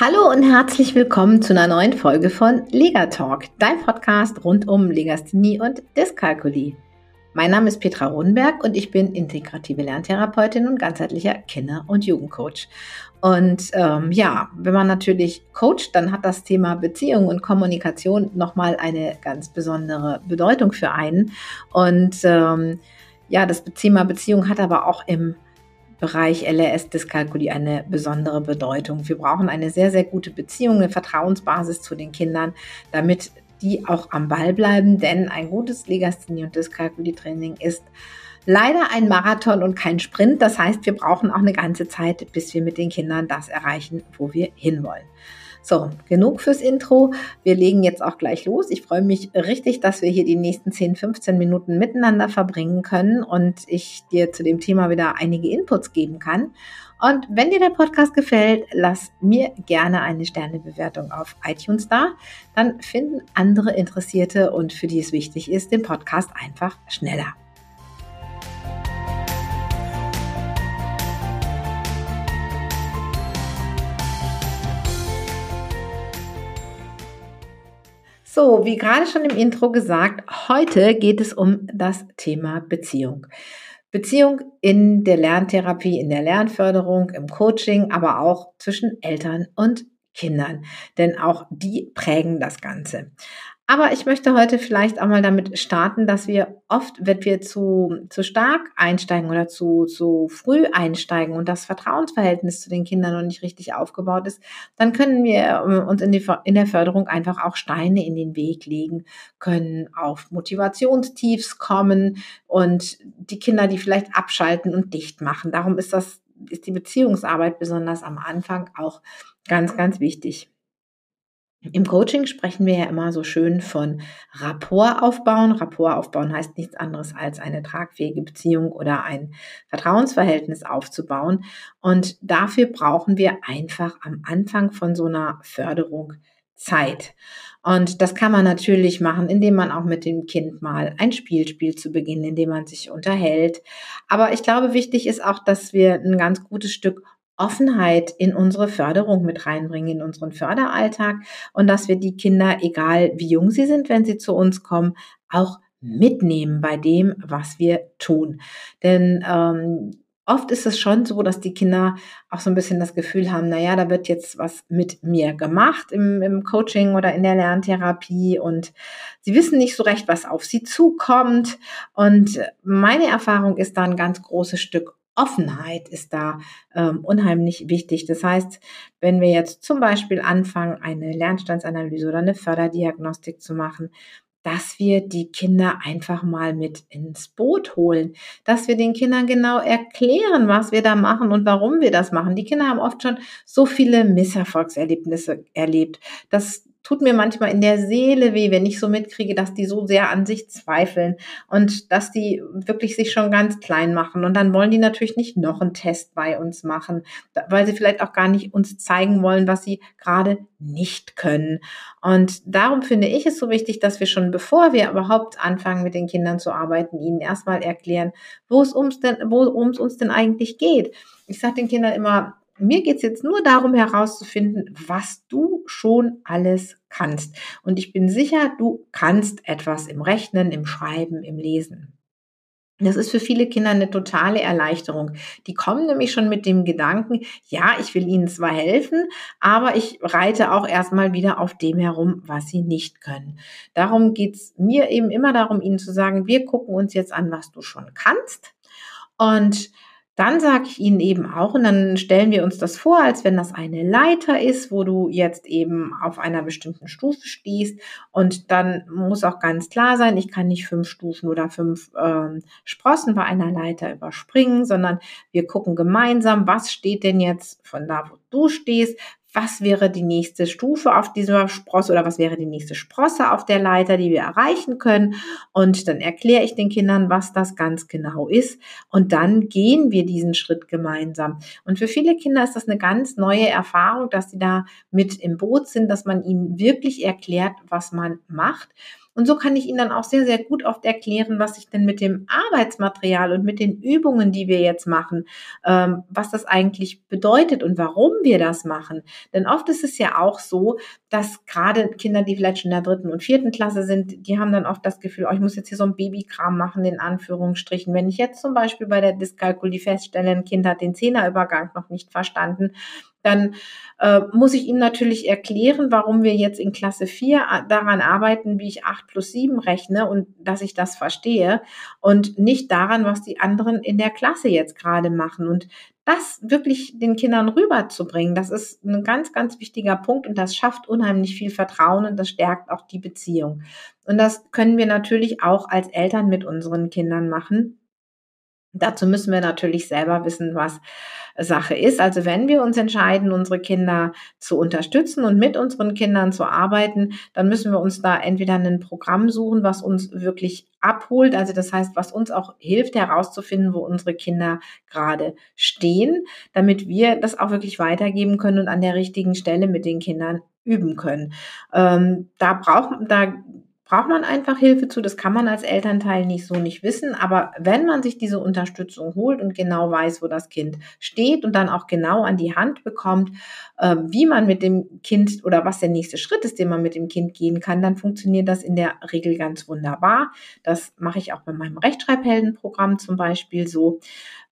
Hallo und herzlich willkommen zu einer neuen Folge von Lega Talk, dein Podcast rund um Legasthenie und Dyskalkulie. Mein Name ist Petra Rodenberg und ich bin integrative Lerntherapeutin und ganzheitlicher Kinder- und Jugendcoach. Und ähm, ja, wenn man natürlich coacht, dann hat das Thema Beziehung und Kommunikation nochmal eine ganz besondere Bedeutung für einen. Und ähm, ja, das Thema Beziehung hat aber auch im Bereich LRS-Dyskalkulie eine besondere Bedeutung. Wir brauchen eine sehr, sehr gute Beziehung, eine Vertrauensbasis zu den Kindern, damit die auch am Ball bleiben, denn ein gutes Legasthenie- und Dyskalkulie-Training ist leider ein Marathon und kein Sprint. Das heißt, wir brauchen auch eine ganze Zeit, bis wir mit den Kindern das erreichen, wo wir hinwollen. So, genug fürs Intro. Wir legen jetzt auch gleich los. Ich freue mich richtig, dass wir hier die nächsten 10, 15 Minuten miteinander verbringen können und ich dir zu dem Thema wieder einige Inputs geben kann. Und wenn dir der Podcast gefällt, lass mir gerne eine Sternebewertung auf iTunes da. Dann finden andere Interessierte und für die es wichtig ist, den Podcast einfach schneller. So, wie gerade schon im Intro gesagt, heute geht es um das Thema Beziehung. Beziehung in der Lerntherapie, in der Lernförderung, im Coaching, aber auch zwischen Eltern und Kindern. Denn auch die prägen das Ganze. Aber ich möchte heute vielleicht auch mal damit starten, dass wir oft, wenn wir zu, zu stark einsteigen oder zu, zu früh einsteigen und das Vertrauensverhältnis zu den Kindern noch nicht richtig aufgebaut ist, dann können wir äh, uns in, die, in der Förderung einfach auch Steine in den Weg legen, können auf Motivationstiefs kommen und die Kinder, die vielleicht abschalten und dicht machen. Darum ist das, ist die Beziehungsarbeit besonders am Anfang auch ganz, ganz wichtig. Im Coaching sprechen wir ja immer so schön von Rapport aufbauen. Rapport aufbauen heißt nichts anderes als eine tragfähige Beziehung oder ein Vertrauensverhältnis aufzubauen. Und dafür brauchen wir einfach am Anfang von so einer Förderung Zeit. Und das kann man natürlich machen, indem man auch mit dem Kind mal ein Spiel spielt zu Beginn, indem man sich unterhält. Aber ich glaube, wichtig ist auch, dass wir ein ganz gutes Stück Offenheit in unsere Förderung mit reinbringen, in unseren Förderalltag und dass wir die Kinder, egal wie jung sie sind, wenn sie zu uns kommen, auch mitnehmen bei dem, was wir tun. Denn ähm, oft ist es schon so, dass die Kinder auch so ein bisschen das Gefühl haben, naja, da wird jetzt was mit mir gemacht im, im Coaching oder in der Lerntherapie und sie wissen nicht so recht, was auf sie zukommt. Und meine Erfahrung ist da ein ganz großes Stück Offenheit ist da ähm, unheimlich wichtig. Das heißt, wenn wir jetzt zum Beispiel anfangen, eine Lernstandsanalyse oder eine Förderdiagnostik zu machen, dass wir die Kinder einfach mal mit ins Boot holen, dass wir den Kindern genau erklären, was wir da machen und warum wir das machen. Die Kinder haben oft schon so viele Misserfolgserlebnisse erlebt, dass tut mir manchmal in der Seele weh, wenn ich so mitkriege, dass die so sehr an sich zweifeln und dass die wirklich sich schon ganz klein machen. Und dann wollen die natürlich nicht noch einen Test bei uns machen, weil sie vielleicht auch gar nicht uns zeigen wollen, was sie gerade nicht können. Und darum finde ich es so wichtig, dass wir schon bevor wir überhaupt anfangen, mit den Kindern zu arbeiten, ihnen erstmal erklären, wo es ums denn, wo ums uns denn eigentlich geht. Ich sage den Kindern immer, mir geht es jetzt nur darum herauszufinden, was du schon alles kannst. Und ich bin sicher, du kannst etwas im Rechnen, im Schreiben, im Lesen. Das ist für viele Kinder eine totale Erleichterung. Die kommen nämlich schon mit dem Gedanken, ja, ich will ihnen zwar helfen, aber ich reite auch erstmal wieder auf dem herum, was sie nicht können. Darum geht's mir eben immer darum, ihnen zu sagen, wir gucken uns jetzt an, was du schon kannst. Und dann sage ich Ihnen eben auch, und dann stellen wir uns das vor, als wenn das eine Leiter ist, wo du jetzt eben auf einer bestimmten Stufe stehst. Und dann muss auch ganz klar sein, ich kann nicht fünf Stufen oder fünf ähm, Sprossen bei einer Leiter überspringen, sondern wir gucken gemeinsam, was steht denn jetzt von da, wo du stehst, was wäre die nächste Stufe auf dieser Sprosse oder was wäre die nächste Sprosse auf der Leiter, die wir erreichen können. Und dann erkläre ich den Kindern, was das ganz genau ist. Und dann gehen wir diesen Schritt gemeinsam. Und für viele Kinder ist das eine ganz neue Erfahrung, dass sie da mit im Boot sind, dass man ihnen wirklich erklärt, was man macht. Und so kann ich Ihnen dann auch sehr, sehr gut oft erklären, was ich denn mit dem Arbeitsmaterial und mit den Übungen, die wir jetzt machen, ähm, was das eigentlich bedeutet und warum wir das machen. Denn oft ist es ja auch so, dass gerade Kinder, die vielleicht schon in der dritten und vierten Klasse sind, die haben dann oft das Gefühl, oh, ich muss jetzt hier so ein Babykram machen, in Anführungsstrichen. Wenn ich jetzt zum Beispiel bei der Dyskalkulie feststelle, ein Kind hat den Zehnerübergang noch nicht verstanden, dann äh, muss ich ihm natürlich erklären, warum wir jetzt in Klasse 4 daran arbeiten, wie ich 8 plus 7 rechne und dass ich das verstehe und nicht daran, was die anderen in der Klasse jetzt gerade machen. Und das wirklich den Kindern rüberzubringen, das ist ein ganz, ganz wichtiger Punkt und das schafft unheimlich viel Vertrauen und das stärkt auch die Beziehung. Und das können wir natürlich auch als Eltern mit unseren Kindern machen. Dazu müssen wir natürlich selber wissen, was Sache ist. Also wenn wir uns entscheiden, unsere Kinder zu unterstützen und mit unseren Kindern zu arbeiten, dann müssen wir uns da entweder ein Programm suchen, was uns wirklich abholt. Also das heißt, was uns auch hilft herauszufinden, wo unsere Kinder gerade stehen, damit wir das auch wirklich weitergeben können und an der richtigen Stelle mit den Kindern üben können. Ähm, da braucht, da braucht man einfach Hilfe zu. Das kann man als Elternteil nicht so nicht wissen. Aber wenn man sich diese Unterstützung holt und genau weiß, wo das Kind steht und dann auch genau an die Hand bekommt, äh, wie man mit dem Kind oder was der nächste Schritt ist, den man mit dem Kind gehen kann, dann funktioniert das in der Regel ganz wunderbar. Das mache ich auch bei meinem Rechtschreibheldenprogramm zum Beispiel so.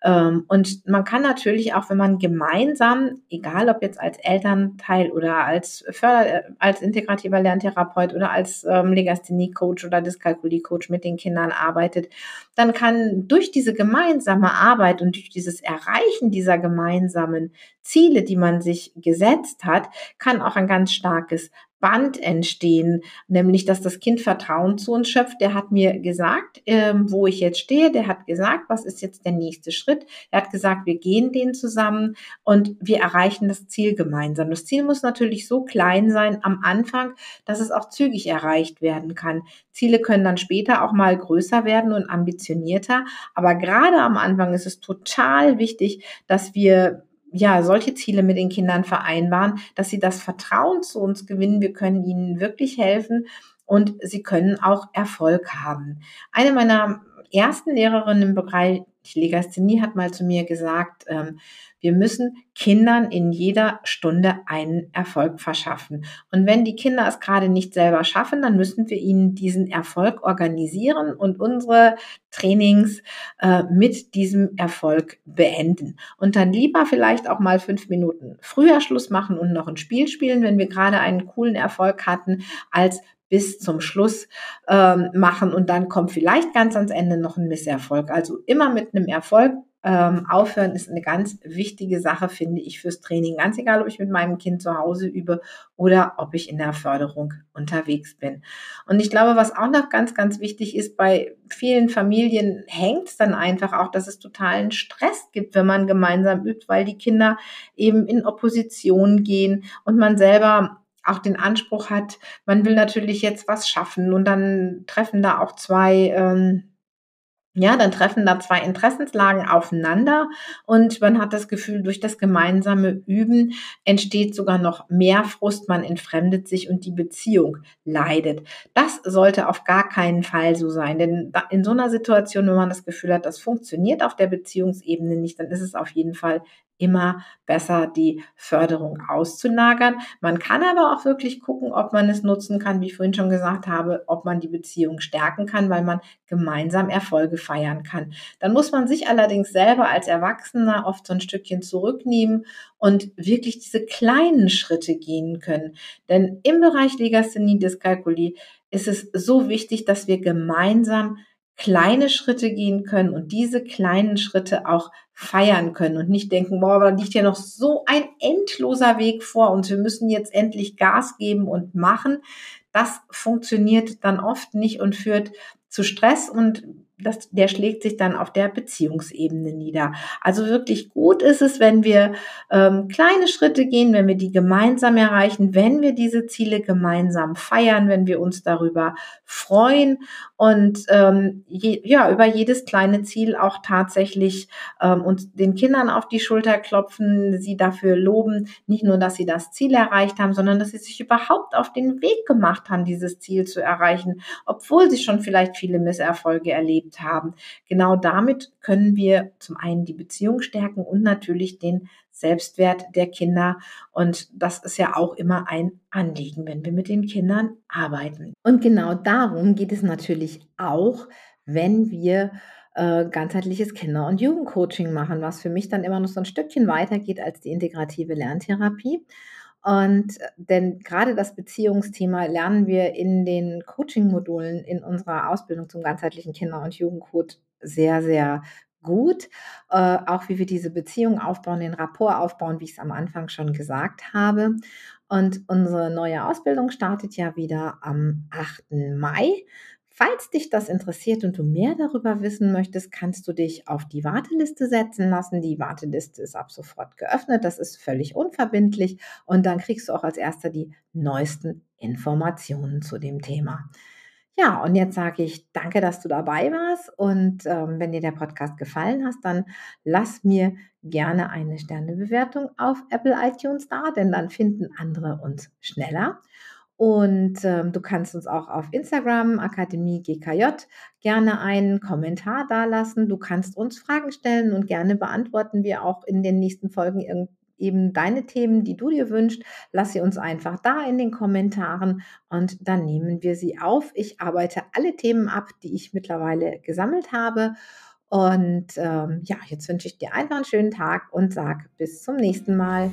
Ähm, und man kann natürlich auch, wenn man gemeinsam, egal ob jetzt als Elternteil oder als Förder, als integrativer Lerntherapeut oder als ähm, Legasthenie-Coach oder Dyskalkulie-Coach mit den Kindern arbeitet, dann kann durch diese gemeinsame Arbeit und durch dieses Erreichen dieser gemeinsamen Ziele, die man sich gesetzt hat, kann auch ein ganz starkes Band entstehen, nämlich dass das Kind Vertrauen zu uns schöpft. Der hat mir gesagt, ähm, wo ich jetzt stehe. Der hat gesagt, was ist jetzt der nächste Schritt. Er hat gesagt, wir gehen den zusammen und wir erreichen das Ziel gemeinsam. Das Ziel muss natürlich so klein sein am Anfang, dass es auch zügig erreicht werden kann. Ziele können dann später auch mal größer werden und ambitionierter. Aber gerade am Anfang ist es total wichtig, dass wir ja, solche Ziele mit den Kindern vereinbaren, dass sie das Vertrauen zu uns gewinnen. Wir können ihnen wirklich helfen und sie können auch Erfolg haben. Eine meiner ersten Lehrerinnen im Bereich Legasthenie hat mal zu mir gesagt, ähm, wir müssen Kindern in jeder Stunde einen Erfolg verschaffen. Und wenn die Kinder es gerade nicht selber schaffen, dann müssen wir ihnen diesen Erfolg organisieren und unsere Trainings äh, mit diesem Erfolg beenden. Und dann lieber vielleicht auch mal fünf Minuten früher Schluss machen und noch ein Spiel spielen, wenn wir gerade einen coolen Erfolg hatten, als bis zum Schluss ähm, machen und dann kommt vielleicht ganz ans Ende noch ein Misserfolg. Also immer mit einem Erfolg ähm, aufhören ist eine ganz wichtige Sache, finde ich, fürs Training. Ganz egal, ob ich mit meinem Kind zu Hause übe oder ob ich in der Förderung unterwegs bin. Und ich glaube, was auch noch ganz, ganz wichtig ist, bei vielen Familien hängt es dann einfach auch, dass es totalen Stress gibt, wenn man gemeinsam übt, weil die Kinder eben in Opposition gehen und man selber auch den Anspruch hat, man will natürlich jetzt was schaffen und dann treffen da auch zwei, ähm, ja, dann treffen da zwei Interessenslagen aufeinander und man hat das Gefühl, durch das gemeinsame Üben entsteht sogar noch mehr Frust, man entfremdet sich und die Beziehung leidet. Das sollte auf gar keinen Fall so sein, denn in so einer Situation, wenn man das Gefühl hat, das funktioniert auf der Beziehungsebene nicht, dann ist es auf jeden Fall immer besser, die Förderung auszulagern. Man kann aber auch wirklich gucken, ob man es nutzen kann, wie ich vorhin schon gesagt habe, ob man die Beziehung stärken kann, weil man gemeinsam Erfolge feiern kann. Dann muss man sich allerdings selber als Erwachsener oft so ein Stückchen zurücknehmen und wirklich diese kleinen Schritte gehen können. Denn im Bereich Legasthenie Dyskalkulie ist es so wichtig, dass wir gemeinsam kleine Schritte gehen können und diese kleinen Schritte auch feiern können und nicht denken, boah, da liegt ja noch so ein endloser Weg vor uns, wir müssen jetzt endlich Gas geben und machen. Das funktioniert dann oft nicht und führt zu Stress und das, der schlägt sich dann auf der Beziehungsebene nieder. Also wirklich gut ist es, wenn wir ähm, kleine Schritte gehen, wenn wir die gemeinsam erreichen, wenn wir diese Ziele gemeinsam feiern, wenn wir uns darüber freuen und ähm, je, ja über jedes kleine Ziel auch tatsächlich ähm, uns den Kindern auf die Schulter klopfen, sie dafür loben, nicht nur, dass sie das Ziel erreicht haben, sondern dass sie sich überhaupt auf den Weg gemacht haben, dieses Ziel zu erreichen, obwohl sie schon vielleicht viele Misserfolge erlebt erlebt haben. Genau damit können wir zum einen die Beziehung stärken und natürlich den Selbstwert der Kinder. Und das ist ja auch immer ein Anliegen, wenn wir mit den Kindern arbeiten. Und genau darum geht es natürlich auch, wenn wir äh, ganzheitliches Kinder- und Jugendcoaching machen, was für mich dann immer noch so ein Stückchen weiter geht als die integrative Lerntherapie. Und äh, denn gerade das Beziehungsthema lernen wir in den Coaching-Modulen in unserer Ausbildung zum ganzheitlichen Kinder- und Jugendcoach sehr, sehr gut. Äh, auch wie wir diese Beziehung aufbauen, den Rapport aufbauen, wie ich es am Anfang schon gesagt habe. Und unsere neue Ausbildung startet ja wieder am 8. Mai. Falls dich das interessiert und du mehr darüber wissen möchtest, kannst du dich auf die Warteliste setzen lassen. Die Warteliste ist ab sofort geöffnet. Das ist völlig unverbindlich. Und dann kriegst du auch als erster die neuesten Informationen zu dem Thema. Ja, und jetzt sage ich danke, dass du dabei warst. Und ähm, wenn dir der Podcast gefallen hat, dann lass mir gerne eine Sternebewertung auf Apple iTunes da, denn dann finden andere uns schneller. Und ähm, du kannst uns auch auf Instagram, Akademie GKJ, gerne einen Kommentar dalassen. Du kannst uns Fragen stellen und gerne beantworten wir auch in den nächsten Folgen eben deine Themen, die du dir wünschst. Lass sie uns einfach da in den Kommentaren und dann nehmen wir sie auf. Ich arbeite alle Themen ab, die ich mittlerweile gesammelt habe. Und ähm, ja, jetzt wünsche ich dir einfach einen schönen Tag und sag bis zum nächsten Mal.